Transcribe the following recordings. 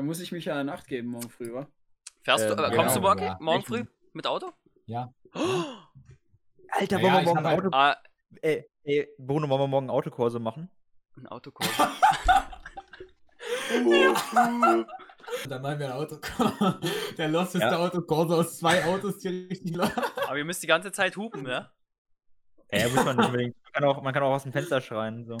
Dann muss ich mich ja in Acht geben morgen früh, wa? Fährst du, Ähm, äh, kommst du genau, morgen, ja. morgen früh mit Auto? Ja. Alter, Ja, wollen wir morgen halt- Auto. Ah, Ey, ey, Bruno, wollen wir morgen Autokurse machen? ein Autokurs. Dann machen wir ein Auto. Der losteste Ja. Autokurse aus zwei Autos, die richtig los. Aber ihr müsst die ganze Zeit hupen, ja? Ja, muss man nicht unbedingt. Man kann auch, man kann auch aus dem Fenster schreien. So.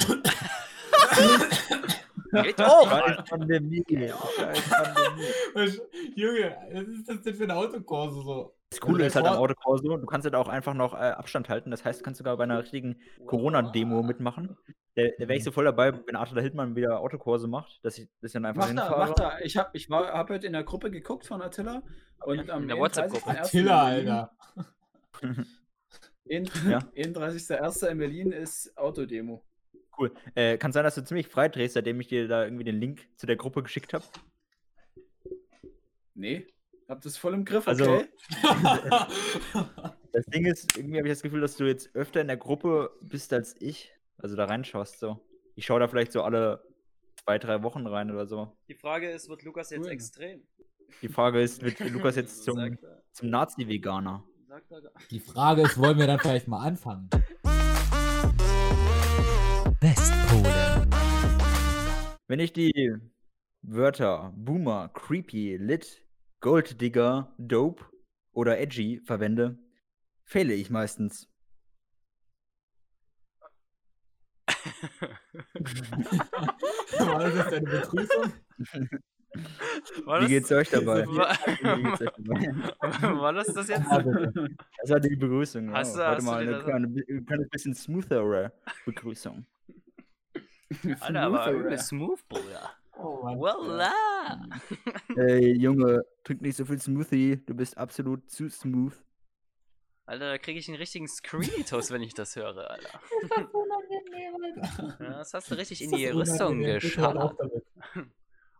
Geht hoch! Scheiß Pandemie. Scheiß Pandemie. Junge, was ist das denn für ein Autokurse so? Das Coole Also ist halt am der Autokurse, du kannst halt auch einfach noch äh, Abstand halten. Das heißt, du kannst sogar bei einer richtigen Corona-Demo mitmachen. Da, da wäre ich so voll dabei, wenn Arthur Hildmann wieder Autokurse macht, dass ich das dann einfach Mach da, hinfahre. mach da. Ich hab, ich war, hab heute in der Gruppe geguckt von Attila. Und am In der WhatsApp-Gruppe. 31.01. Attila, in Berlin- Alter. in- Ja. 31.01. in Berlin ist Autodemo. Cool. Äh, kann sein, dass du ziemlich frei drehst, seitdem ich dir da irgendwie den Link zu der Gruppe geschickt habe. Nee, hab das voll im Griff, Also- okay? Das Ding ist, irgendwie habe ich das Gefühl, dass du jetzt öfter in der Gruppe bist als ich. Also da reinschaust so. Ich schaue da vielleicht so alle zwei, drei Wochen rein oder so. Die Frage ist, wird Lukas jetzt Cool. extrem? Die Frage ist, wird Lukas jetzt zum, zum Nazi-Veganer? er- Die Frage ist, wollen wir dann vielleicht mal anfangen? Westpole. Wenn ich die Wörter Boomer, Creepy, Lit, Golddigger, Dope oder Edgy verwende, fehle ich meistens. War das jetzt deine Begrüßung? War Wie das- geht's euch dabei? War, Wie geht's euch dabei? war das das jetzt? Bitte. Das war die Begrüßung. Hast du-. Heute hast mal eine kleine, ein kleines bisschen smoothere Begrüßung. Alter, aber ja. smooth, Bruder. Oh. Voila! Ey, Junge, trink nicht so viel Smoothie, du bist absolut zu smooth. Alter, da kriege ich einen richtigen Screenitos, wenn ich das höre, Alter. Ja, das hast du richtig in die Rüstung damit.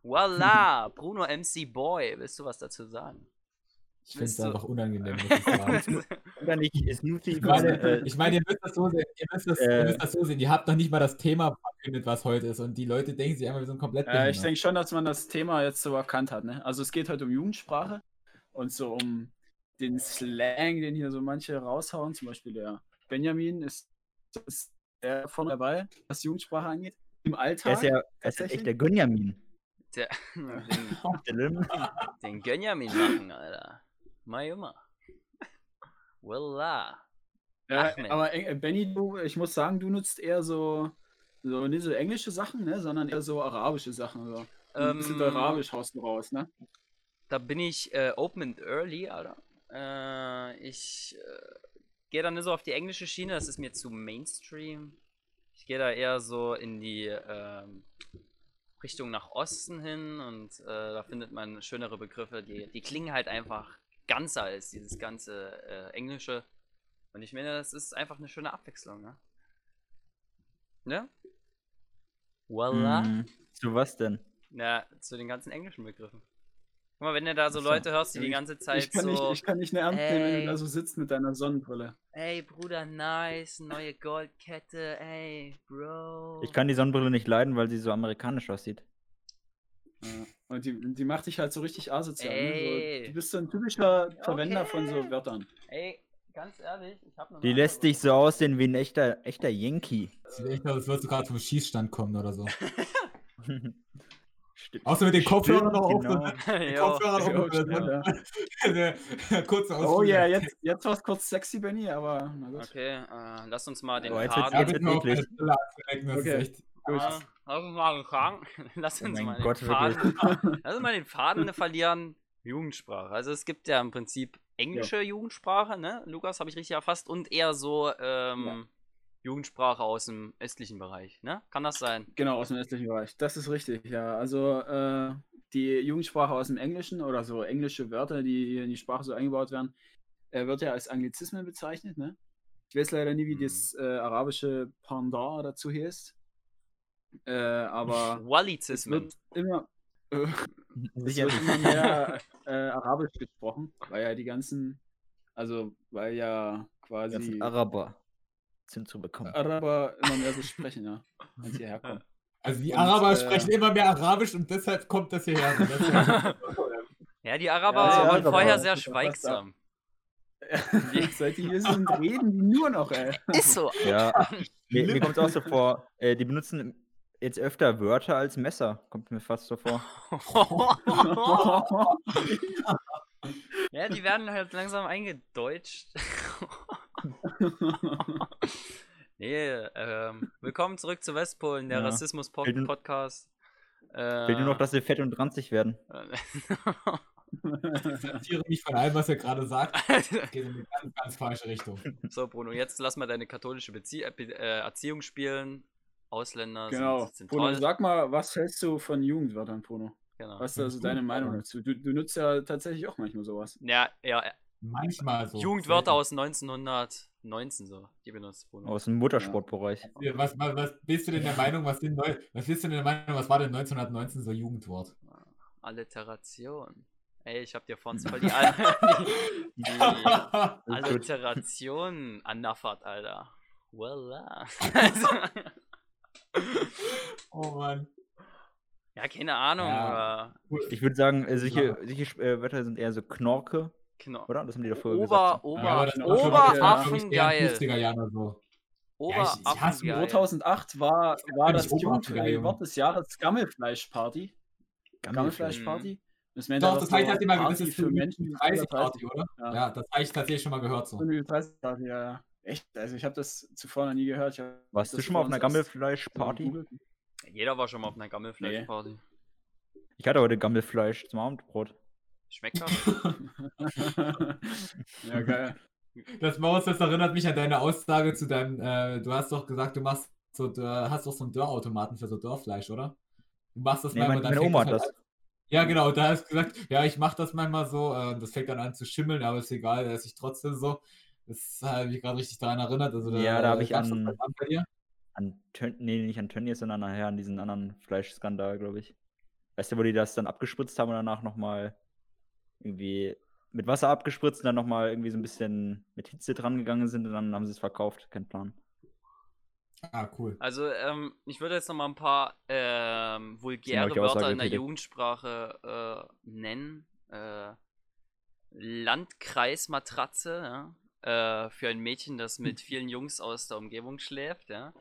Voila! Bruno MC Boy, willst du was dazu sagen? Ich finde es einfach unangenehm, ich Smoothie? Ich meine, ich meine, ihr müsst das so sehen, ihr müsst das, ihr Äh. müsst das so sehen, ihr habt noch nicht mal das Thema verkündet, was heute ist und die Leute denken sich einfach, wir sind komplett Äh, ich denke schon, dass man das Thema jetzt so erkannt hat. Ne? Also es geht heute um Jugendsprache und so um den Slang, den hier so manche raushauen. Zum Beispiel der Benjamin ist, ist der vorne dabei, was Jugendsprache angeht. Im er Alltag. ist ja, er ist echt der Gönjamin. Der, den, den Gönjamin machen, Alter. Junge. Voila! Ja, aber äh, Benny, du, ich muss sagen, du nutzt eher so, so nicht so englische Sachen, ne? sondern eher so arabische Sachen. So. Ein bisschen Ähm, arabisch haust du raus, ne? Da bin ich äh, open and early, Alter. Äh, ich äh, gehe da nicht so auf die englische Schiene, das ist mir zu Mainstream. Ich gehe da eher so in die ähm, Richtung nach Osten hin und äh, da findet man schönere Begriffe, die, die klingen halt einfach ganzer als dieses ganze äh, Englische. Und ich meine, das ist einfach eine schöne Abwechslung, ne? Ne? Voila. Hm, zu was denn? Ja, zu den ganzen englischen Begriffen. Guck mal, wenn du da so. Leute hörst, die die ganze Zeit Ich kann, so. nicht, ich kann nicht eine ernst nehmen, wenn du da so sitzt mit deiner Sonnenbrille. Ey, Bruder, nice, neue Goldkette, ey, Bro. Ich kann die Sonnenbrille nicht leiden, weil sie so amerikanisch aussieht. Ja. Und die, die macht dich halt so richtig asozial. Ne? So, du bist so ein typischer Verwender von so Okay. Wörtern. Ey, ganz ehrlich, ich hab noch Die lässt dich so aussehen wie ein echter, echter Yankee. Sieht echt aus, als würdest du gerade vom Schießstand kommen oder so. Stimmt. Außer mit den Kopfhörern noch auf. genau. Mit den. Kopfhörern auf. Der kurze Oh Ausflug. ja, jetzt, jetzt war es kurz sexy, Benny, aber na gut. Okay, äh, lass uns mal den Oh, jetzt Faden. Ja, Jetzt bitte wird's noch eklig. eine Lass uns mal den Faden. Lass Oh uns mein mal den Gott, Faden. Lass uns mal den Faden verlieren. Jugendsprache. Also es gibt ja im Prinzip englische Jugendsprache, ne? Lukas, habe ich richtig erfasst, und eher so ähm, Ja. Jugendsprache aus dem östlichen Bereich, ne? Kann das sein? Genau, aus dem östlichen Bereich. Das ist richtig, ja. Also äh, die Jugendsprache aus dem Englischen oder so englische Wörter, die in die Sprache so eingebaut werden, äh, wird ja als Anglizismen bezeichnet, ne? Ich weiß leider nie, wie Mhm. das äh, arabische Pendant dazu heißt. Äh, aber es wird immer, äh, es wird immer mehr äh, Arabisch gesprochen, weil ja die ganzen, also weil ja quasi Araber sind zu bekommen. Araber immer mehr so sprechen, ja, wenn sie herkommen. Also die Und, Araber äh, sprechen immer mehr Arabisch und deshalb kommt das hierher. Ja- Ja, die Araber Ja, ja, waren aber vorher sehr schweigsam. Seit die hier sind, reden die nur noch, ey. Ist so. Ja, mir, mir kommt es auch so vor, äh, die benutzen jetzt öfter Wörter als Messer. Kommt mir fast so vor. ja, die werden halt langsam eingedeutscht. nee, ähm, willkommen zurück zu Westpolen, der Ja. Rassismus-Podcast. Äh, Fehlt nur noch, dass sie fett und ranzig werden. distanziere mich von allem, was er gerade sagt. Das geht in eine ganz, ganz falsche Richtung. so, Bruno, jetzt lass mal deine katholische Bezie äh, Be- äh, Erziehung spielen. Ausländer Genau. sind, sind Bruno, toll. sag mal, was hältst du von Jugendwörtern, Bruno? Genau. Was ist also deine Meinung dazu? Du, du nutzt ja tatsächlich auch manchmal sowas. Ja, ja, Manchmal so. Jugendwörter aus 1919 so, die benutzt Bruno. Aus dem Muttersportbereich. Ja, Was, was, was bist du denn der Meinung, was, sind neu, was bist du denn der Meinung, was war denn 1919 so Jugendwort? Alliteration. Ey, ich hab dir vorhin voll die, Al die, die. Alliteration annaffert, Alter. Voila. oh Mann. ja, keine Ahnung, Ja. aber Ich würde sagen, äh, solche, solche äh, Wörter sind eher so Knorke, genau. oder? Das haben die früher Ober, gesagt. Ober, Ja, Oberaffengeil. 50er Jahren so. Oberaffengeil. ich hasse 2008 war, war das Jugendwort Junge. des Jahres Gammelfleischparty. Gammelfleischparty. Das meint Doch, das heißt so halt immer, das Party ist für Menschen die 30 über Party, oder? Ja. Ja. das habe ich tatsächlich schon mal gehört so. So eine 30 Party, ja, ja. Echt? Also ich habe das zuvor noch nie gehört. Warst du schon mal auf einer Gammelfleischparty? Jeder war schon mal auf einer Gammelfleischparty. Ich hatte heute Gammelfleisch zum Abendbrot. Schmeckt das? ja, geil. Das Maus, das erinnert mich an deine Aussage zu deinem, äh, du hast doch gesagt, du machst so, du hast doch so einen Dörrautomaten für so Dörrfleisch, oder? Du machst das Nee, manchmal, mein- dann meine Oma das hat halt das. An. Ja, genau, da hast du gesagt, ja, ich mach das manchmal so, äh, das fängt dann an zu schimmeln, aber ist egal, da esse ich trotzdem so. Das habe ich gerade richtig daran erinnert. Also, Ja, da hab ich gab's das an- bei dir. An Tön nee, nicht an Tönnies, sondern nachher an diesen anderen Fleischskandal, glaube ich. Weißt du, wo die das dann abgespritzt haben und danach nochmal irgendwie mit Wasser abgespritzt und dann nochmal irgendwie so ein bisschen mit Hitze dran gegangen sind und dann haben sie es verkauft. Kein Plan. Ah, cool. Also, ähm, ich würde jetzt noch mal ein paar ähm, vulgäre Wörter Aussage in der. Jugendsprache äh, nennen. Äh, Landkreismatratze, ja? Äh, für ein Mädchen, das mit vielen Jungs aus der Umgebung schläft, ja.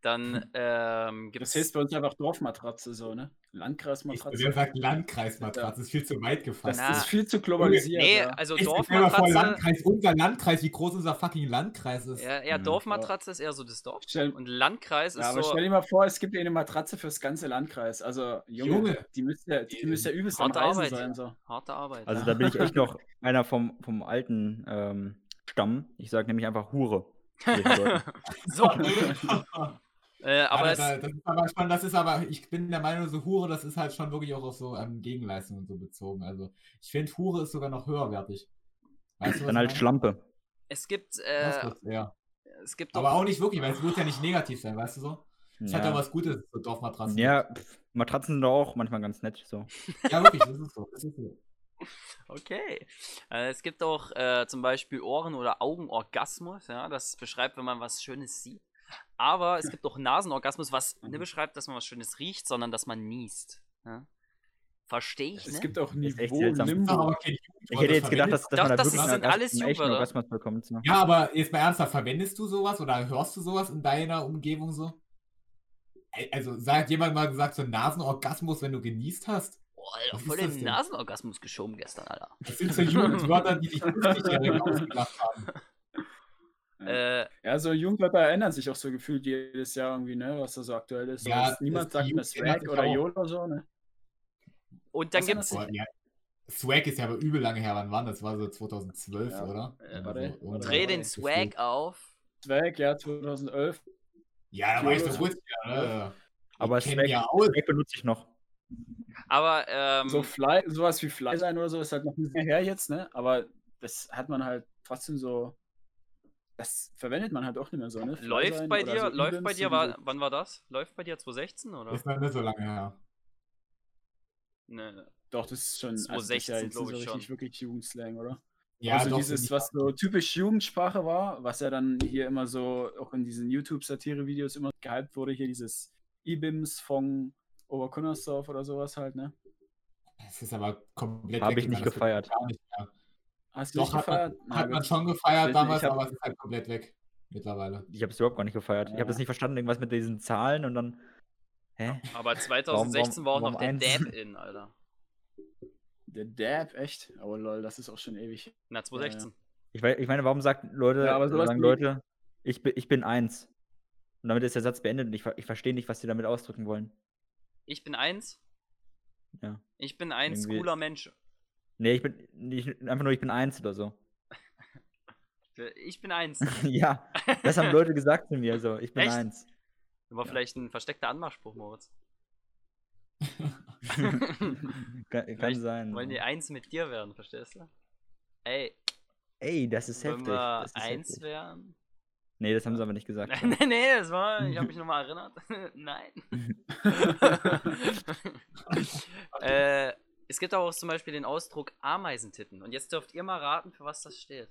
Dann ähm, gibt Das heißt bei uns einfach Dorfmatratze so, ne? Landkreismatratze. Wer sagt Landkreismatratze? Das ist viel zu weit gefasst. Das Na. ist viel zu globalisiert. Nee, ja. also Ich mal vor, Dorfmatratze. Landkreis, unser Landkreis, wie groß unser fucking Landkreis ist. Ja, ja, Mhm. Dorfmatratze ist eher so das Dorf. Stell- Und Landkreis Ja, ist aber so. stell dir mal vor, es gibt eine Matratze fürs ganze Landkreis. Also, Junge, Junge. die müsste ja, die müsste ja übelst Harte Arbeit. sein. So. Harte Arbeit. Also da bin ich echt noch einer vom, vom alten ähm, Stamm. Ich sage nämlich einfach Hure. so. äh, aber es, das, das, ist aber schon, das ist aber, ich bin der Meinung, so Hure, das ist halt schon wirklich auch auf so ähm, Gegenleistung und so bezogen. Also ich finde, Hure ist sogar noch höherwertig. Weißt du, dann halt? Schlampe. es gibt, äh, ist- ja. es gibt Aber auch nicht wirklich, weil es muss ja nicht negativ sein, weißt du so? Es hat ja Ja, was Gutes, so Dorfmatratzen. ja pff, Matratzen sind doch auch manchmal ganz nett. So. ja, wirklich, das ist so. Das ist so. Okay. Äh, es gibt auch äh, zum Beispiel Ohren- oder Augenorgasmus, ja, das beschreibt, wenn man was Schönes sieht. Aber es gibt auch Nasenorgasmus, was nicht beschreibt, dass man was Schönes riecht, sondern dass man niest. Ja? Verstehe ich, Es ne? gibt auch Niveau Limbo. aber kein Jugendwort, Ich hätte jetzt gedacht, dass, dass Doch, man da das wirklich sind alles. Orgasmus bekommt. So. Ja, aber jetzt mal ernsthaft, verwendest du sowas oder hörst du sowas in deiner Umgebung so? Also, sagt jemand mal gesagt, so Nasenorgasmus, wenn du genießt hast? Alter, voll das den denn? Nasenorgasmus geschoben gestern, Alter. Das sind so Jugendwörter, die sich 50-Jährige ausgedacht haben. Äh, Ja, so Jugendwörter ändern sich auch so gefühlt jedes Jahr irgendwie, ne? Was da so aktuell ist. Ja, Ja, niemand das- sagt mehr Swag oder. YOLO oder so, ne? und dann ändert Boah, ja. Swag ist ja aber übel lange her. Wann war das? Das war so 2012, Ja. oder? Äh, Also warte, irgendwann warte, Dreh den das Swag gefühlt. auf. Swag, ja, 2011. Ja, da war ich so kurz. Ja, ne? Aber Swag, ja. Swag benutze ich noch. Aber, ähm, So Fly, sowas wie Fly sein oder so ist halt noch nicht mehr her jetzt, ne? Aber das hat man halt trotzdem so. Das verwendet man halt auch nicht mehr so, ne? Fly läuft sein bei dir, so läuft bei dir, war, wann war das? Läuft bei dir 2016 oder? Ist noch nicht so lange her. Ne, Doch, das ist schon. also das ist 2016 ja jetzt glaub nicht ich so richtig schon. wirklich Jugendslang, oder? Ja, also doch, dieses, was so typisch Jugendsprache war, was ja dann hier immer so auch in diesen YouTube-Satire-Videos immer gehypt wurde, hier dieses Ibims von Oberkunnersdorf oder sowas halt, ne? Das ist aber komplett Habe ich nicht das gefeiert. nicht. Hast du Doch, nicht hat man, gefeiert? Hat man schon gefeiert Ich- damals, ich hab- aber es ist halt komplett weg mittlerweile. Ich habe es überhaupt gar nicht gefeiert. Ich habe das Ja. nicht verstanden, irgendwas mit diesen Zahlen und dann. Hä? Aber 2016 war auch noch warum der eins? Dab in, Alter. Der Dab, echt? Aber lol, das ist auch schon ewig. Na, 2016. Ich, wei- ich meine, warum sagt Leute, Ja, aber sowas sagen Leute, ich bin, ich bin eins. Und damit ist der Satz beendet und ich, ich verstehe nicht, was die damit ausdrücken wollen. Ich bin eins. Ja. Ich bin eins Irgendwie- cooler Mensch. Nee, ich bin nicht, einfach nur, ich bin eins oder so. Ich bin eins. ja, das haben Leute gesagt zu mir, so, ich bin Echt? eins. War vielleicht ein versteckter Anmachspruch, Moritz. Kann, kann sein. Wollen die eins mit dir werden, verstehst du? Ey, Ey, das ist wollen heftig. wir Das ist eins heftig. werden? Nee, das haben sie aber nicht gesagt. nee, nee, nee, das war, ich habe mich nochmal erinnert. Nein. äh, es gibt auch zum Beispiel den Ausdruck Ameisentitten. Und jetzt dürft ihr mal raten, für was das steht.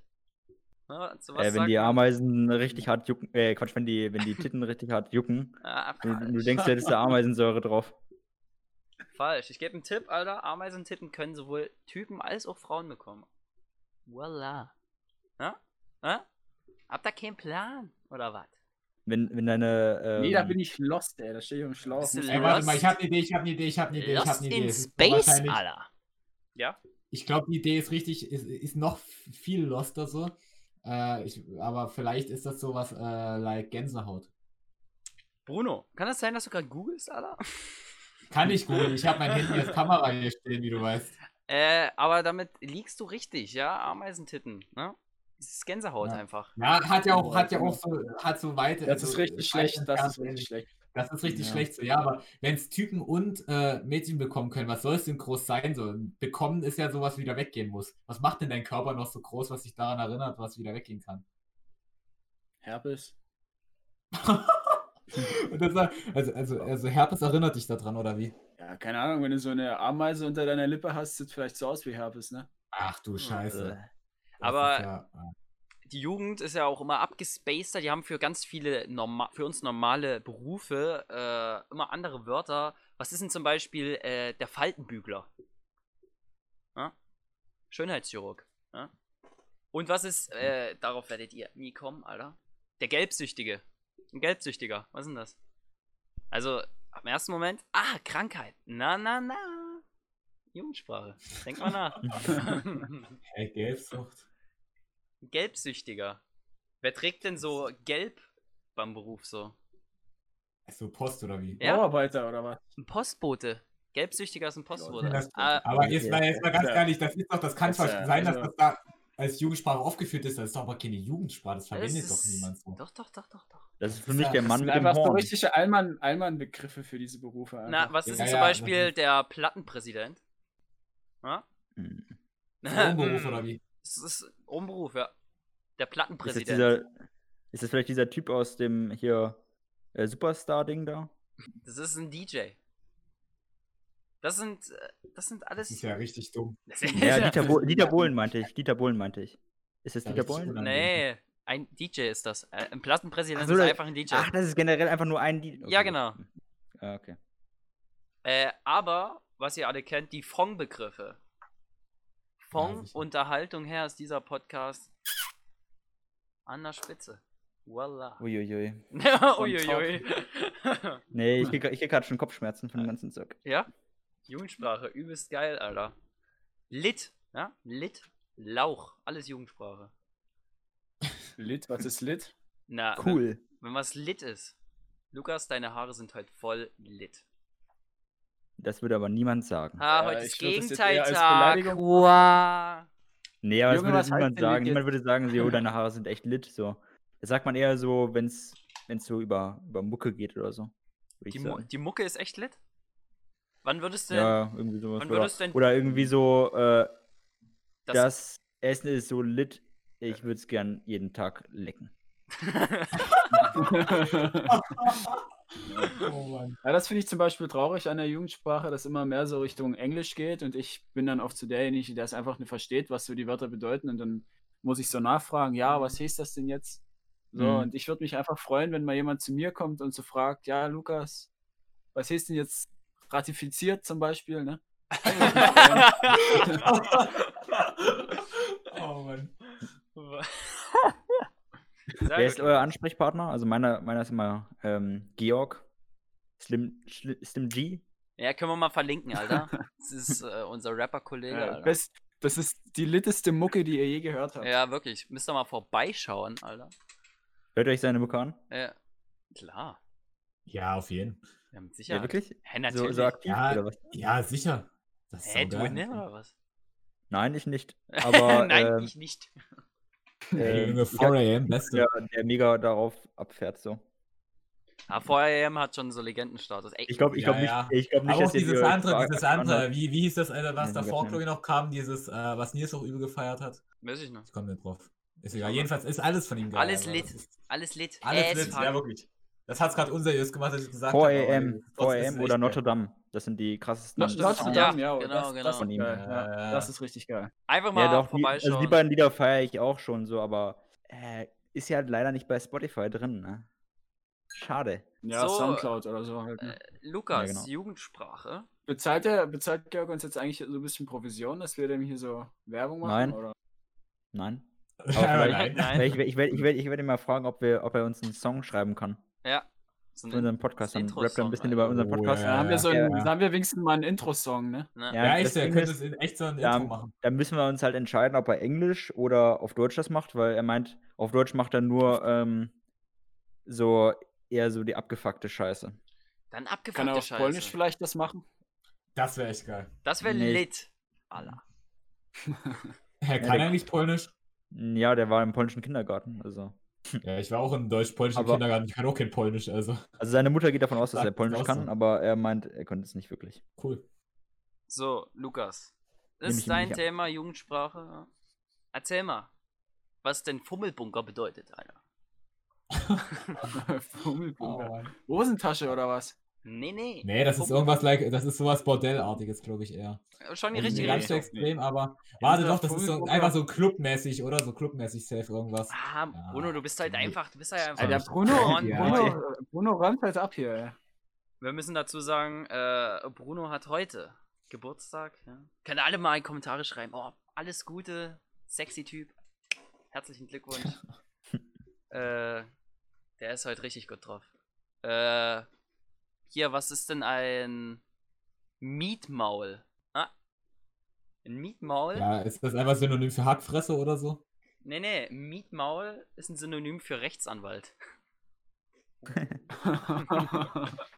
Ja, zu was Äh, wenn die man? Ameisen richtig hart jucken, äh, Quatsch, wenn die, wenn die Titten richtig hart jucken, Ah, du, du denkst, da ist da Ameisensäure drauf. Falsch. Ich gebe einen Tipp, Alter. Ameisentitten können sowohl Typen als auch Frauen bekommen. Voila. Ja? Ja? Habt ihr keinen Plan? Oder was? Wenn, wenn deine. Ähm, nee, da bin ich lost, ey. Da stehe ich im Schlauch. Ey, warte mal, Lost- ich habe eine Idee, ich habe eine Idee, ich habe eine Idee, ich Lost eine Idee. in Space, Alter. Ja? Ich glaube, die Idee ist richtig, ist, ist noch viel loster so. Äh, ich, aber vielleicht ist das sowas äh, like Gänsehaut. Bruno, kann das sein, dass du gerade googelst, Alter? Kann ich googeln, ich habe mein Handy als Kamera hier stehen, wie du weißt. Äh, aber damit liegst du richtig, ja? Ameisentitten, ne? Das ist Gänsehaut Ja. einfach. Ja, hat ja auch, hat ja auch so, hat so weit. Das ist richtig weit schlecht. Das ist richtig schlecht. Das ist richtig Ja. schlecht so, ja, aber wenn es Typen und äh, Mädchen bekommen können, was soll es denn groß sein? So, bekommen ist ja sowas wieder weggehen muss. Was macht denn dein Körper noch so groß, was sich daran erinnert, was wieder weggehen kann? Herpes. Und das, war- also, also, also Herpes erinnert dich daran, oder wie? Ja, keine Ahnung, wenn du so eine Ameise unter deiner Lippe hast, sieht vielleicht so aus wie Herpes, ne? Ach du Scheiße. Aber- ja, Die Jugend ist ja auch immer abgespaceder. Die haben für ganz viele norma für uns normale Berufe äh, immer andere Wörter. Was ist denn zum Beispiel äh, der Faltenbügler? Ja? Schönheitschirurg. Ja? Und was ist, äh, darauf werdet ihr nie kommen, Alter? Der Gelbsüchtige. Ein Gelbsüchtiger. Was ist denn das? Also, am ersten Moment, ah, Krankheit. Na, na, na. Jugendsprache. Denk mal nach. hey, Gelbsucht. Gelbsüchtiger. Wer trägt denn so gelb beim Beruf so? So Post oder wie? Ja. Bauarbeiter oder was? Ein Postbote. Gelbsüchtiger ist ein Postbote. Das- Ah, Aber jetzt mal, jetzt mal ganz Ja. ehrlich, das ist doch, das kann Das zwar ist ja- sein, dass also- das da als Jugendsprache aufgeführt ist, das ist doch aber keine Jugendsprache, das das verwendet doch ist- niemand so. Doch, doch, doch, doch, doch. Das ist für Das mich der ja- Mann Das mit dem einfach so Horn. richtige Allmann- Allmann-Begriffe für diese Berufe. Na, Einfach. was ist Ja, denn zum ja, Beispiel das der Plattenpräsident? Ja? Hm. Traumberuf oder wie? Das ist ein Beruf, ja. Der Ist das, Plattenpräsident. dieser, ist das vielleicht dieser Typ aus dem hier äh, Superstar-Ding da? Das ist ein DJ. Das sind, äh, das sind Das alles. ist ja richtig dumm. Das Ja, Dieter, Bo Dieter Bohlen meinte ich. Dieter Bohlen meinte ich. Ist das Ja, Dieter Bohlen? Nee, ein DJ ist das. Äh, Ein Plattenpräsident so, ist einfach ein DJ. Ach, das ist generell einfach nur ein Dieter. Ja, genau. Ah, okay. Äh, aber, was ihr alle kennt, die Fong-Begriffe. Fong, sicher. Unterhaltung her ist dieser Podcast an der Spitze. Voila. Uiuiui. Uiuiui. Nee, ich krieg, ich krieg gerade schon Kopfschmerzen von dem ganzen Zeug. ja? Jugendsprache, übelst geil, Alter. Lit, ja? Lit, Lauch, alles Jugendsprache. Lit, was ist Lit? Na, Cool. Wenn, wenn was lit ist. Lukas, deine Haare sind heute voll lit. Das würde aber niemand sagen. Ah, Äh, heute ist Gegenteiltag. Wow. Nee, aber das würde niemand sagen. Niemand würde sagen, so, deine Haare sind echt lit. So. Das sagt man eher so, wenn es so über, über Mucke geht oder so. Die, Mu die Mucke ist echt lit? Wann würdest du denn Ja, irgendwie sowas. wann Oder, würdest du denn- oder irgendwie so, äh, das, das Essen ist so lit, ich würde es gern jeden Tag lecken. Oh Mann. Ja, das finde ich zum Beispiel traurig an der Jugendsprache, dass immer mehr so Richtung Englisch geht und ich bin dann oft so derjenige, der es einfach nicht versteht, was so die Wörter bedeuten und dann muss ich so nachfragen, ja, was heißt das denn jetzt? So, Mhm. und ich würde mich einfach freuen, wenn mal jemand zu mir kommt und so fragt, ja, Lukas, was heißt denn jetzt ratifiziert zum Beispiel, ne? Oh Mann. Sehr Wer ist euer Ansprechpartner? Also meiner, meiner ist immer ähm, Georg, Slim, Slim G. Ja, können wir mal verlinken, Alter. Das ist äh, unser Rapper-Kollege, Ja, best, das ist die litteste Mucke, die ihr je gehört habt. Ja, wirklich. Müsst ihr mal vorbeischauen, Alter. Hört euch seine Mucke an? Ja. Klar. Ja, auf jeden. Ja, mit Ja, Sicherheit. wirklich? Hä, So, natürlich. so aktiv Ja, oder was? Ja, sicher. Das ist Hä, du, ne, oder was? Nein, ich nicht. Aber Nein, ähm, ich nicht. Ähm, Junge, ich hab- 4 am, beste. der, der mega darauf abfährt so. Ah, VRM hat schon so Legendenstatus. Ey, Ich glaube ich Ja, glaub nicht, ja. ich glaub nicht, Aber auch dieses andere, so dieses andere, wie, wie hieß das, Alter, was Nee, davor, glaube ich, noch kam, dieses, äh, was Nils auch übel gefeiert hat? weiß ich noch. Ich komme nicht drauf. Ist egal. Jedenfalls ist alles von ihm geil. Alles lit. Alles lit. Alles As lit, ja, wirklich. Das hat's gerade unseriös gemacht, dass ich gesagt 4 habe. aber AM, trotzdem ist 4 es AM echt oder. Notre Dame. Das sind die krassesten. Notre Dame, ja, genau, das, genau. Das, Von ihm. Ja, ja, ja. das ist richtig geil. Einfach mal Ja, doch, die, vorbeischauen. also die beiden Lieder feiere ich auch schon so, aber äh, ist ja leider nicht bei Spotify drin, ne? Schade. Ja, So, Soundcloud oder so halt. Ne? Lukas, Ja, genau. Jugendsprache. Bezahlt der, bezahlt Georg uns jetzt eigentlich so ein bisschen Provision, dass wir dem hier so Werbung machen? Nein. Oder? Nein. Nein. Ich, ich werde ich werd, ich werd ihn mal fragen, ob, wir, ob er uns einen Song schreiben kann. Ja. So Für unseren Podcast. Dann rappt er ein bisschen über unseren Oh, Podcast. Da Ja, haben wir so ja, einen, ja. da haben wir wenigstens mal einen Intro-Song, ne? Ne? Ja, echt, Ding könnte es in echt so ein Ja, Intro machen. Da müssen wir uns halt entscheiden, ob er Englisch oder auf Deutsch das macht, weil er meint, auf Deutsch macht er nur ähm, so eher so die abgefuckte Scheiße. Dann Kann er abgefuckte auf Scheiße. Polnisch vielleicht das machen? Das wäre echt geil. Das wäre Nee. lit. Alter. Hä, kann der- er eigentlich Polnisch? Ja, der war im polnischen Kindergarten. Also, Ja, ich war auch im deutsch-polnischen Aber- Kindergarten. Ich kann auch kein Polnisch, also also seine Mutter geht davon aus, dass er Polnisch auch kann, aber er meint, er konnte es nicht wirklich. cool. So, Lukas. Das ist dein. Thema, Jugendsprache. Erzähl mal, was denn Fummelbunker bedeutet, Alter. Fummelbunker. Mann. Hosentasche oder was? Nee, nee. Nee, das ist irgendwas like, das ist sowas Bordellartiges, glaube ich eher. Schon die Also richtige ganz so extrem, aber warte doch, das ist so einfach so clubmäßig, oder? So clubmäßig safe irgendwas. Ah, Ja, Bruno, du bist halt einfach, du bist halt einfach. Alter. Bruno. Bruno. Bruno räumt halt ab hier. ey. Wir müssen dazu sagen, äh, Bruno hat heute Geburtstag. Ja. Könnt ihr alle mal in Kommentare schreiben. Oh, alles Gute, sexy Typ. Herzlichen Glückwunsch. äh, der ist heute richtig gut drauf. Äh, hier, was ist denn ein Mietmaul? Ah, ein Mietmaul? Ja, ist das einfach Synonym für Hackfresse oder so? Nee, nee, Mietmaul ist ein Synonym für Rechtsanwalt.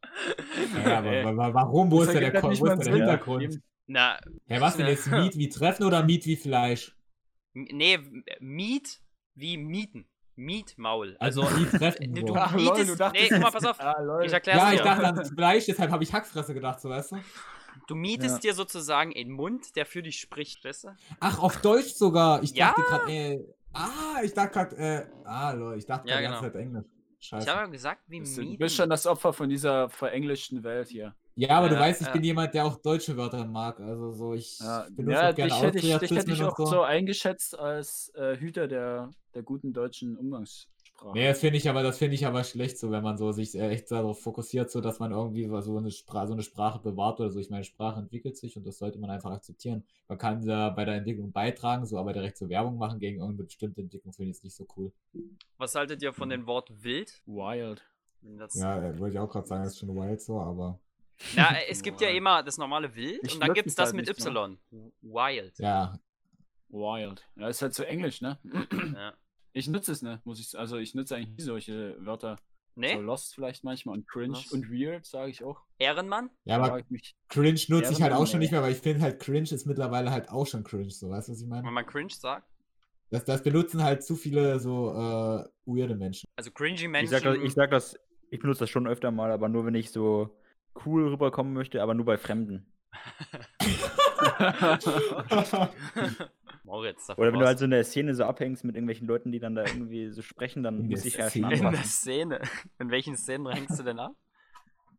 Ja, aber warum? Wo Das ist da der, wo ist der. Hintergrund? Na, Ja, was denn jetzt? Miet wie Treffen oder Miet wie Fleisch? Nee, Miet wie Mieten. Mietmaul. Also, Also ne, so. du Ach, lol, mietest. du dachtest nee, guck mal, pass auf. Ah, lol. Ich erklär's Ja, dir. ich dachte an Fleisch, deshalb habe ich Hackfresse gedacht, so weißt du? Du mietest Ja. dir sozusagen einen Mund, der für dich spricht, weißt du? Ach, auf Deutsch sogar. Ich Ja. dachte gerade, äh, ah, ich dachte gerade, äh, ah, Leute, ich dachte Ja, gerade die ganze genau. Zeit Englisch. Ich Scheiße. habe ja gesagt, wie Du mieten. bist schon das Opfer von dieser verenglischten Welt hier. Ja, aber du Ja, weißt, ich ja. bin jemand, der auch deutsche Wörter mag. Also so, ich Ja, benutze ja auch gerne dich, hätte ich, dich hätte ich auch so. so eingeschätzt als äh, Hüter der, der guten deutschen Umgangssprache. Nee, das finde ich aber, das finde ich aber schlecht, so wenn man so sich äh, echt darauf fokussiert, so dass man irgendwie so eine, Sprache, so eine Sprache bewahrt oder so. Ich meine, Sprache entwickelt sich und das sollte man einfach akzeptieren. Man kann da bei der Entwicklung beitragen, so aber direkt so Werbung machen gegen irgendeine bestimmte Entwicklung finde ich jetzt nicht so cool. Was haltet ihr von dem Wort wild? Wild. Das- Ja, äh, wollte ich auch gerade sagen, das ist schon wild so, aber Na, äh, es gibt ja immer das normale Wild Ich und dann gibt es das halt mit nicht, Y. Wild. ja, Wild. Ja, ist halt so englisch, ne? Ja. Ich nutze es, ne? Muss ich, also ich nutze eigentlich nie solche Wörter. Nee? So Lost vielleicht manchmal und Cringe Lost. und Weird sage ich auch. Ehrenmann? ja, aber ich Cringe nutze ich halt auch schon ey. nicht mehr, weil ich finde halt Cringe ist mittlerweile halt auch schon Cringe, so, weißt du, was ich meine? Wenn man cringe sagt. Das, das benutzen halt zu viele so äh, weirde Menschen. Also cringy Ich Menschen. sag, das, ich sag das, ich benutze das schon öfter mal, aber nur wenn ich so cool rüberkommen möchte, aber nur bei Fremden. Moritz, Oder wenn du halt so in der Szene so abhängst mit irgendwelchen Leuten, die dann da irgendwie so sprechen, dann In muss ich ja schon. In der. Szene. In welchen Szenen hängst du denn ab?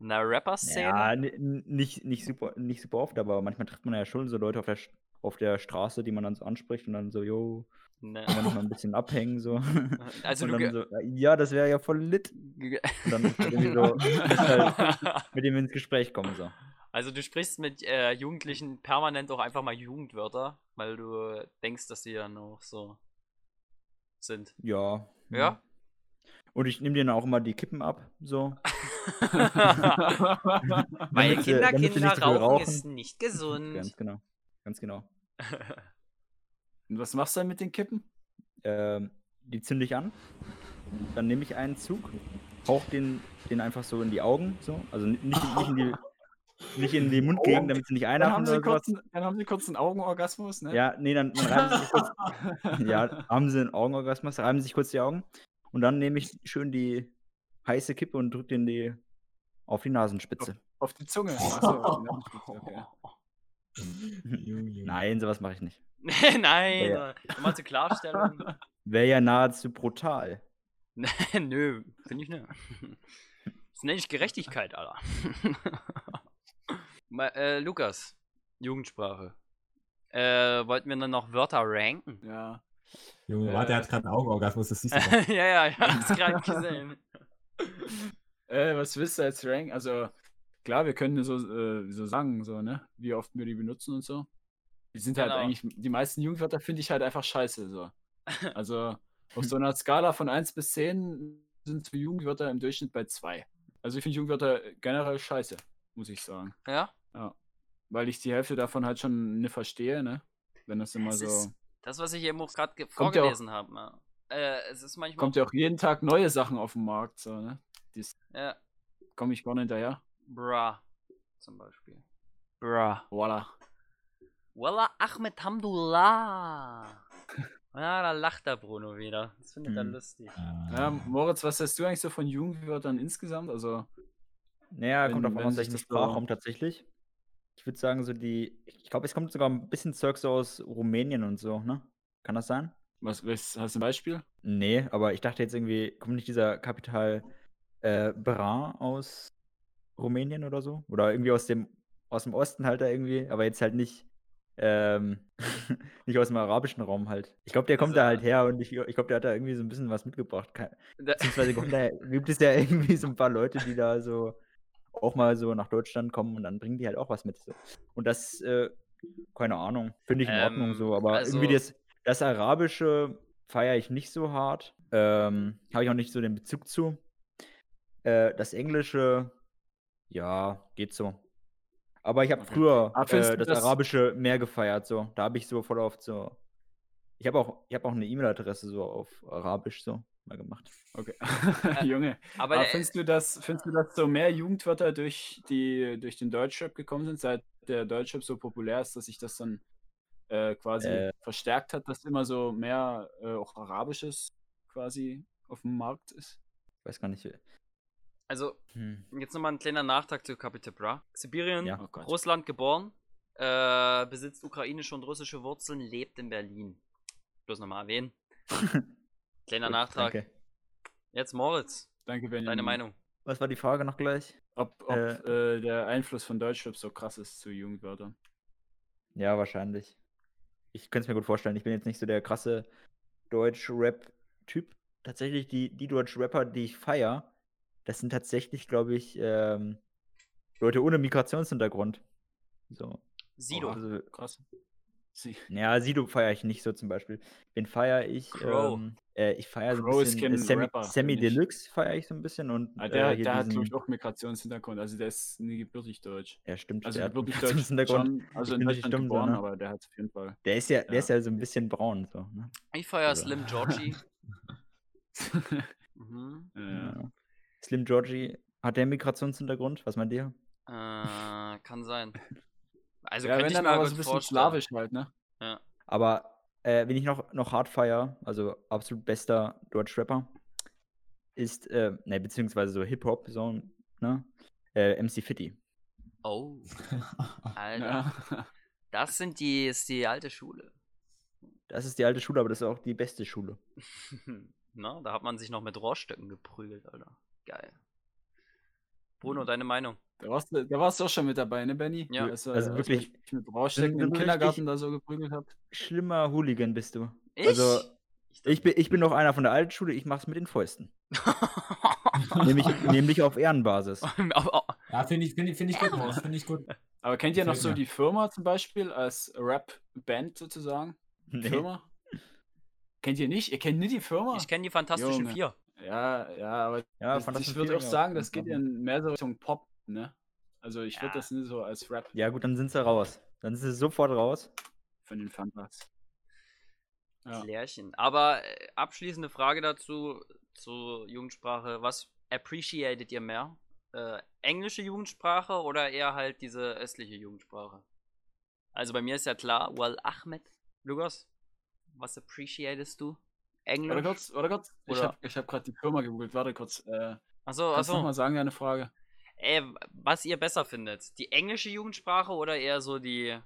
In der Rapper-Szene? Ja, nicht, nicht, super, nicht super oft, aber manchmal trifft man ja schon so Leute auf der, auf der Straße, die man dann so anspricht und dann so, yo, Ne. kann man noch mal ein bisschen abhängen so. Also und du dann ge- so, ja, das wäre ja voll lit. Und dann irgendwie so, halt mit ihm ins Gespräch kommen so. Also du sprichst mit äh, Jugendlichen permanent auch einfach mal Jugendwörter, weil du denkst, dass sie ja noch so sind. Ja. Ja? Und ich nehme denen auch immer die Kippen ab, so. Weil Kinder, damit sie Kinder nicht so rauchen, rauchen. ist nicht gesund. Ganz genau. Ganz genau. Und was machst du dann mit den Kippen? Ähm, die zünde ich an. Dann nehme ich einen Zug, hauch den, den einfach so in die Augen, so. Also ni- nicht, nicht in die nicht in die Mundgegend, damit sie nicht Dann haben, einatmen sie oder sowas. kurz, dann haben sie kurz einen Augenorgasmus, ne? Ja, nee, dann, dann reiben sie sich kurz. ja, haben sie einen Augenorgasmus, reiben sich kurz die Augen. Und dann nehme ich schön die heiße Kippe und drücke den die auf die Nasenspitze. Auf die Zunge. Achso, auf die Nasenspitze, okay. Nein, sowas mache ich nicht. Nein, Ja, äh, nochmal zur Klarstellung. Wäre ja nahezu brutal. Nö, finde ich nicht. Das nenne ich Gerechtigkeit, Alter. Ma, äh, Lukas, Jugendsprache. Äh, wollten wir dann noch Wörter ranken? Ja. Junge, Äh. warte, er hat gerade einen Augenorgasmus, das siehst du doch. ja, ja, ich hab's gerade gesehen. Äh, was willst du als Rank? Also, klar, wir können so, äh, so sagen, so, ne? Wie oft wir die benutzen und so. Die sind halt Genau. eigentlich, die meisten Jugendwörter finde ich halt einfach scheiße, so. Also, auf so einer Skala von 1 bis 10 sind so Jugendwörter im Durchschnitt bei 2. Also, ich finde Jugendwörter generell scheiße, muss ich sagen. Ja? Weil ich die Hälfte davon halt schon nicht verstehe, ne? Wenn das immer Es so. das, was ich eben auch gerade Kommt ja vorgelesen habe. Ja. Äh, es ist manchmal. Kommt ja auch jeden Tag neue Sachen auf den Markt, so, ne? Dies Ja, komme ich gar nicht hinterher. bra. Zum Beispiel. Bra. Voila. Wallah Ahmed Hamdullah. Ja, da lacht der Bruno wieder. Das findet er Hm. lustig. Ja, Moritz, was hast du eigentlich so von Jugendwörtern insgesamt? Also, Naja, kommt Wenn- auf wenn an, aus so- Sprachraum tatsächlich. Ich würde sagen, so die. Ich glaube, es kommt sogar ein bisschen Zeug so aus Rumänien und so, ne? Kann das sein? was, was hast du ein Beispiel? Nee, aber ich dachte jetzt irgendwie, kommt nicht dieser Kapital äh, Bra aus Rumänien oder so? Oder irgendwie aus dem aus dem Osten halt da irgendwie, aber jetzt halt nicht ähm, nicht aus dem arabischen Raum halt. Ich glaube, der kommt da halt her und ich, ich glaube, der hat da irgendwie so ein bisschen was mitgebracht. Beziehungsweise kommt da, gibt es ja irgendwie so ein paar Leute, die da so auch mal so nach Deutschland kommen und dann bringen die halt auch was mit. So. Und das, äh, keine Ahnung, finde ich in Ordnung Ähm, so, aber irgendwie also- das, das Arabische feiere ich nicht so hart. Ähm, Habe ich auch nicht so den Bezug zu. Äh, das Englische, ja, geht so. Aber ich habe Okay. früher äh, das, das- Arabische mehr gefeiert, so. Da habe ich so voll oft so. Ich habe auch, ich habe auch eine E-Mail-Adresse so auf Arabisch so mal gemacht. Okay. Junge. Aber Aber der, findest du das, findest du, dass so mehr Jugendwörter durch die durch den Deutschrap gekommen sind, seit der Deutschrap so populär ist, dass sich das dann äh, quasi Äh. verstärkt hat, dass immer so mehr äh, auch Arabisches quasi auf dem Markt ist? Ich weiß gar nicht. Also Hm. jetzt nochmal ein kleiner Nachtrag zu Capital Bra. Sibirien, Ja. Oh. Russland geboren, äh, besitzt ukrainische und russische Wurzeln, lebt in Berlin. Bloß nochmal erwähnen. Kleiner Gut, Nachtrag. Danke. Jetzt Moritz, Danke, Benjamin. deine Meinung. Was war die Frage noch gleich? Ob, ob Äh. äh, der Einfluss von Deutschrap so krass ist zu Jugendwörtern. Ja, wahrscheinlich. Ich könnte es mir gut vorstellen. Ich bin jetzt nicht so der krasse Deutsch-Rap-Typ. Tatsächlich, die, die Deutsch-Rapper, die ich feiere, das sind tatsächlich, glaube ich, ähm, Leute ohne Migrationshintergrund. So. Sido. Also, Krass. Sie. ja, Sido feiere ich nicht so zum Beispiel. Den feiere ich. Crow. Ähm, äh, ich feiere so ein bisschen. Äh, Sammy, Rapper, Sammy. Deluxe feiere ich so ein bisschen und Ah, der äh, hier der hat, glaube ich, auch Migrationshintergrund. Also der ist nie gebürtig deutsch. Ja, stimmt. Also der hat gebürtig deutsch Migrationshintergrund. schon, also Ich in Deutschland so, geboren, ne? aber der hat auf jeden Fall. Der ist ja, der Ja. ist ja so ein bisschen braun. So, ne? Ich feier Also. Slim Georgie. mhm. Ja. Ja. Slim Georgie, hat der Migrationshintergrund? Was meint ihr? Äh, kann sein. Also ja, könnte wenn ich dann mir aber so ein bisschen slawisch halt, ne? Ja. Aber äh, wenn ich noch, noch hart feier, also absolut bester Deutsch-Rapper, ist, äh, ne, beziehungsweise so Hip-Hop, so, ne? Äh, MC Fitty. Oh, Alter. Ja. Das sind die, ist die alte Schule. Das ist die alte Schule, aber das ist auch die beste Schule. Na, da hat man sich noch mit Rohrstöcken geprügelt, Alter. Geil. Bruno, deine Meinung? Da warst, du, da warst du auch schon mit dabei, ne, Benny? Ja. Als, Also als wirklich- euch mit Rausstecken im Kindergarten da so geprügelt habt. Schlimmer Hooligan bist du. Ich? Also, Ich Ich bin, ich bin noch einer von der alten Schule, ich mach's mit den Fäusten. nämlich, nämlich auf Ehrenbasis. Aber- Ja, finde ich, find ich, find ich gut, finde ich gut. Aber kennt ihr noch so die Firma zum Beispiel als Rap-Band sozusagen? Nee. Firma? Kennt ihr nicht? Ihr kennt nicht die Firma? ich kenne die Fantastischen Junge. Vier. Ja, ja, aber Ja, ich, Fantastisch ich würde auch sagen, das geht ja mehr so Richtung Pop, ne? Also ich würde Ja. das nicht so als Rap Ja, gut, dann sind sie raus. Dann sind sie sofort raus. von den Fantas. Ja. Klärchen. Aber äh, abschließende Frage dazu, zur Jugendsprache. Was appreciated ihr mehr? Äh, englische Jugendsprache oder eher halt diese östliche Jugendsprache? Also bei mir ist ja klar, well, Ahmed. Lukas, was appreciatest du? Warte Englisch? kurz, warte kurz. Ich Oder- habe ich hab gerade die Firma gegoogelt. Warte kurz. Äh, Achso, kannst du achso. nochmal sagen, deine Frage? Äh, was ihr besser findet? Die englische Jugendsprache oder eher so die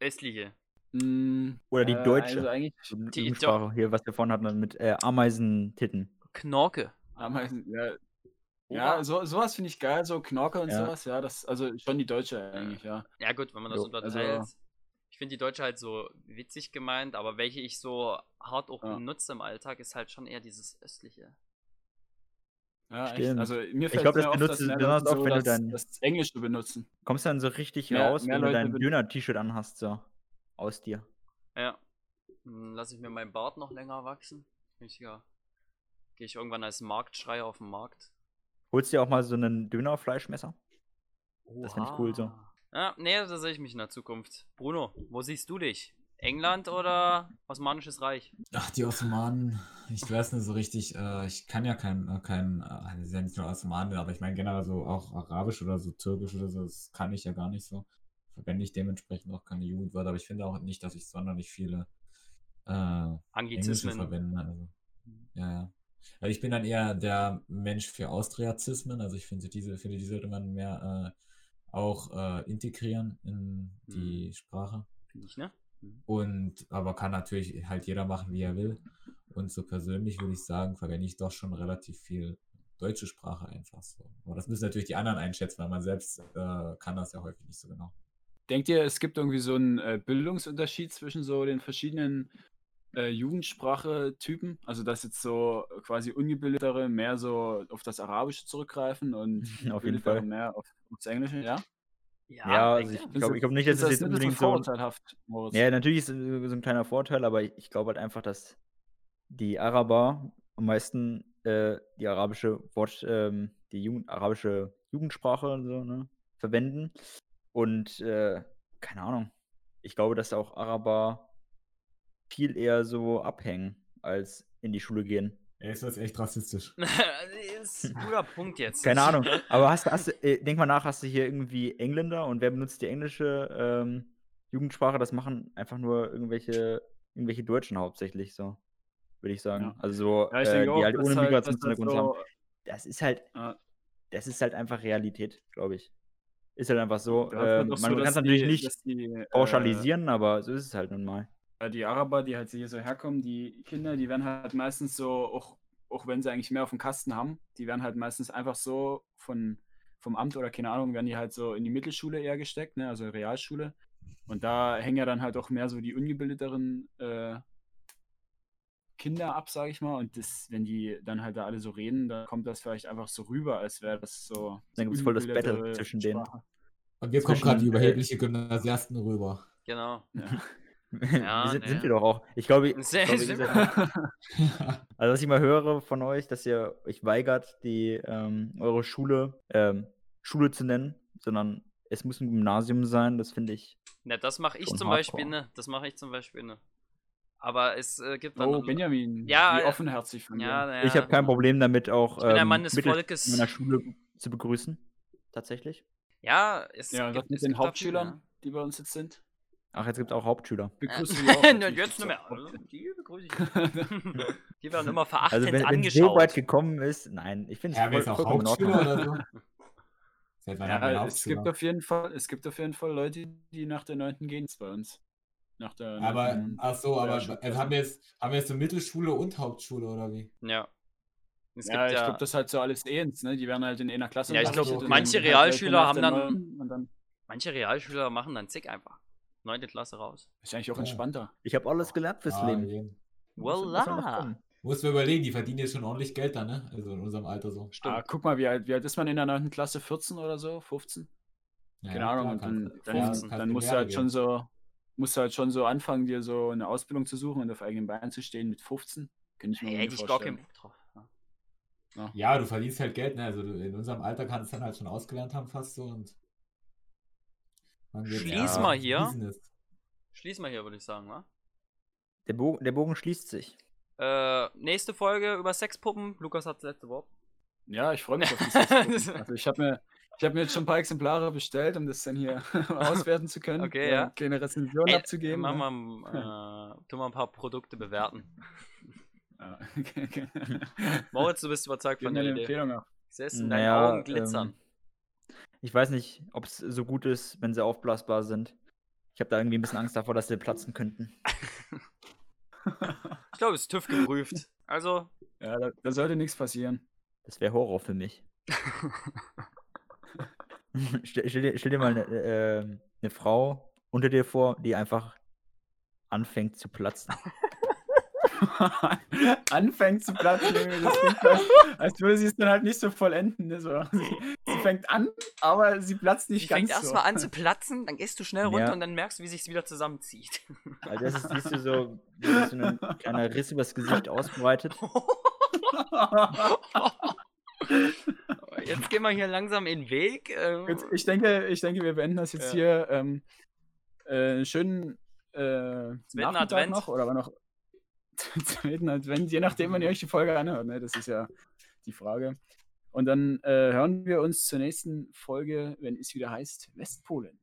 östliche? Hm, Oder die äh, deutsche. Also eigentlich eine Die Jugendsprache hier, was wir vorhin hatten mit äh, Ameisentitten. Knorke. Ameisen, ja. Ja, so, sowas finde ich geil, so Knorke und Ja. sowas, ja, das, also schon die deutsche eigentlich, ja. Ja gut, wenn man das unterteilt. also- finde die Deutsche halt so witzig gemeint, aber welche ich so hart auch Ja. benutze im Alltag, ist halt schon eher dieses östliche. Ja, echt. Also mir fällt glaub, das mehr auf, benutzt dass du besonders oft, wenn du das, dein- das Englische benutzen. Kommst dann so richtig Mehr- raus, mehr wenn du Leute dein ben- Döner-T-Shirt anhast, so. Aus dir. Ja. Dann lasse ich mir meinen Bart noch länger wachsen. Ich, ja. Gehe ich irgendwann als Marktschreier auf den Markt. Holst dir auch mal so einen Döner-Fleischmesser? Das find ich cool so. Ja, nee, da sehe ich mich in der Zukunft. Bruno, wo siehst du dich? England oder Osmanisches Reich? Ach, die Osmanen, ich weiß nicht so richtig, äh, ich kann ja kein, äh, kein, äh, das ist ja nicht nur Osmanen, aber ich meine generell so auch Arabisch oder so Türkisch oder so, das kann ich ja gar nicht so. Verwende ich dementsprechend auch keine Jugendwörter, aber ich finde auch nicht, dass ich sonderlich viele äh, Anglizismen. verwende. Also, ja, ja. Weil ich bin dann eher der Mensch für Austriazismen, also ich finde diese, finde die sollte man mehr äh, auch äh, integrieren in die Sprache. Finde ich, ne? Mhm. Und aber kann natürlich halt jeder machen, wie er will. Und so persönlich würde ich sagen, verwende ich doch schon relativ viel deutsche Sprache einfach so. Aber das müssen natürlich die anderen einschätzen, weil man selbst äh, kann das ja häufig nicht so genau. Denkt ihr, es gibt irgendwie so einen äh, Bildungsunterschied zwischen so den verschiedenen äh, Jugendsprache-Typen? Also, dass jetzt so quasi ungebildetere mehr so auf das Arabische zurückgreifen und Auf jeden Fall. mehr auf, aufs Englische, ja? Ja, also denkt ich glaube glaub nicht, dass Ist es das jetzt unbedingt so. vorurteilhaft, Moritz? Ja, natürlich ist es so ein kleiner Vorteil, aber ich, ich glaube halt einfach, dass die Araber am meisten äh, die arabische Wort, ähm, die Jugend, arabische Jugendsprache und so, ne, verwenden. Und äh, keine Ahnung. Ich glaube, dass auch Araber viel eher so abhängen, als in die Schule gehen. Ey, ist das echt rassistisch. ist ein guter Punkt jetzt. Keine Ahnung. Aber hast, hast, äh, denk mal nach, hast du hier irgendwie Engländer und wer benutzt die englische ähm, Jugendsprache? Das machen einfach nur irgendwelche, irgendwelche Deutschen hauptsächlich so, würde ich sagen. Ja. Also so, Ja, ich äh, die auch, halt ohne halt, Migrationshintergrund das haben. so, Das ist halt, Ja. das ist halt einfach Realität, glaube ich. Ist halt einfach so. halt Ähm, auch so, man kann es natürlich die- nicht dass die, äh, pauschalisieren, aber so ist es halt nun mal. Äh, die Araber, die halt hier so herkommen, die Kinder, die werden halt meistens so, auch, auch wenn sie eigentlich mehr auf dem Kasten haben, die werden halt meistens einfach so von, vom Amt oder keine Ahnung, werden die halt so in die Mittelschule eher gesteckt, ne? also Realschule. Und da hängen ja dann halt auch mehr so die ungebildeteren äh, Kinder ab, sage ich mal. Und das, wenn die dann halt da alle so reden, dann kommt das vielleicht einfach so rüber, als wäre das so. Dann gibt's voll das Battle zwischen denen. Sprache. Und wir kommen gerade die überhebliche Gymnasiasten rüber. Genau. Ja. Ja, sind, ne. sind wir doch auch. Ich glaube, ich glaube, seid- Also, was ich mal höre von euch, dass ihr euch weigert, die ähm, eure Schule ähm, Schule zu nennen, sondern es muss ein Gymnasium sein, das finde ich. Na, das mache ich zum hardcore. Beispiel, ne? Das mache ich zum Beispiel, ne? Aber es äh, gibt dann. Oh, Benjamin, Ja, wie äh, offenherzig von Ja, dir. ja. Ich habe kein Problem damit, auch Ich bin ein ähm, Mann des Mittel- Volkes. in meiner Schule zu begrüßen. Tatsächlich. Ja, es Ja, gibt, mit es den Hauptschülern, viele, die bei uns jetzt sind? Ach, jetzt gibt es auch Hauptschüler. Begrüßen Ja. wir auch. Jetzt nicht mehr. Also. Die begrüße ich. die werden immer verachtend Also, wenn es so angeschaut. weit gekommen ist, nein, ich finde es Ja, ist auch Hauptschüler oder so? Ja, es gibt Hauptschüler? auf jeden Fall, es gibt auf jeden Fall Leute, die nach der 9. gehen bei uns. Nach der Aber, 9. ach so, aber also haben wir jetzt, haben wir jetzt so Mittelschule und Hauptschule oder wie? ja. Es Ja, gibt ich ja, glaube, das ist halt so alles Ehens, ne? Die werden halt in einer Klasse Ja, ich glaub, unterrichtet und manche Realschüler haben dann- dann manche Realschüler machen dann zick einfach. Neunte Klasse raus. ist eigentlich auch Ja. entspannter. Ich habe alles gelernt fürs Ah, Leben. Voila. Musst du überlegen, die verdienen jetzt schon ordentlich Geld da, ne? Also in unserem Alter so. Stimmt. Ah, guck mal, wie alt, wie alt ist man in der 9. Klasse? 14 oder so? 15? Ja, Keine Ahnung. klar, und dann, ja, dann, dann musst du halt schon so, musst du halt schon so anfangen, dir so eine Ausbildung zu suchen und auf eigenen Beinen zu stehen mit 15. Könnte ich mir Hey, hätte ich gar vorstellen. keinen Bock drauf. Ja. Ja, du verdienst halt Geld, ne? Also du, in unserem Alter kannst du dann halt schon ausgelernt haben fast so und. Schließ mal hier. Business. Schließ mal hier, würde ich sagen, wa? Der, Bogen, der Bogen schließt sich. Äh, nächste Folge über Sexpuppen. Lukas hat das letzte Wort. Ja, ich freue mich auf die Sexpuppen. Also ich habe mir, ich hab mir jetzt schon ein paar Exemplare bestellt, um das dann hier auswerten zu können. Okay, ja. Kleine Rezension Ey, abzugeben. Machen ne? wir, äh, tun wir ein paar Produkte bewerten. Okay, okay. Moritz, du bist überzeugt Gib von der Idee. Empfehlung ab. Ich sehe es in deinen Naja, Augen glitzern. ähm, Ich weiß nicht, ob es so gut ist, wenn sie aufblasbar sind. Ich habe da irgendwie ein bisschen Angst davor, dass sie platzen könnten. Ich glaube, es ist TÜV geprüft. Also, Ja, da, da sollte nichts passieren. Das wäre Horror für mich. stell, stell, dir, stell dir mal eine äh, eine Frau unter dir vor, die einfach anfängt zu platzen. Anfängt zu platzen, das klingt so, als würde sie es dann halt nicht so vollenden. Ne? So. Fängt an, aber sie platzt nicht die ganz fängt so. erstmal an zu platzen, dann gehst du schnell runter Ja. und dann merkst du, wie sich wieder zusammenzieht. Also das ist, siehst du so, wie sich so ein kleiner Riss übers Gesicht ausbreitet. Jetzt gehen wir hier langsam in den Weg. ähm, Jetzt, ich, denke, ich denke, wir beenden das jetzt Ja. hier. Ähm, äh, schönen äh, Nachmittag Advent. noch oder aber noch zweiten Advent, je nachdem, wann ihr euch die Folge anhört. Ne? Das ist ja die Frage. Und dann äh, hören wir uns zur nächsten Folge, wenn es wieder heißt Westpolen.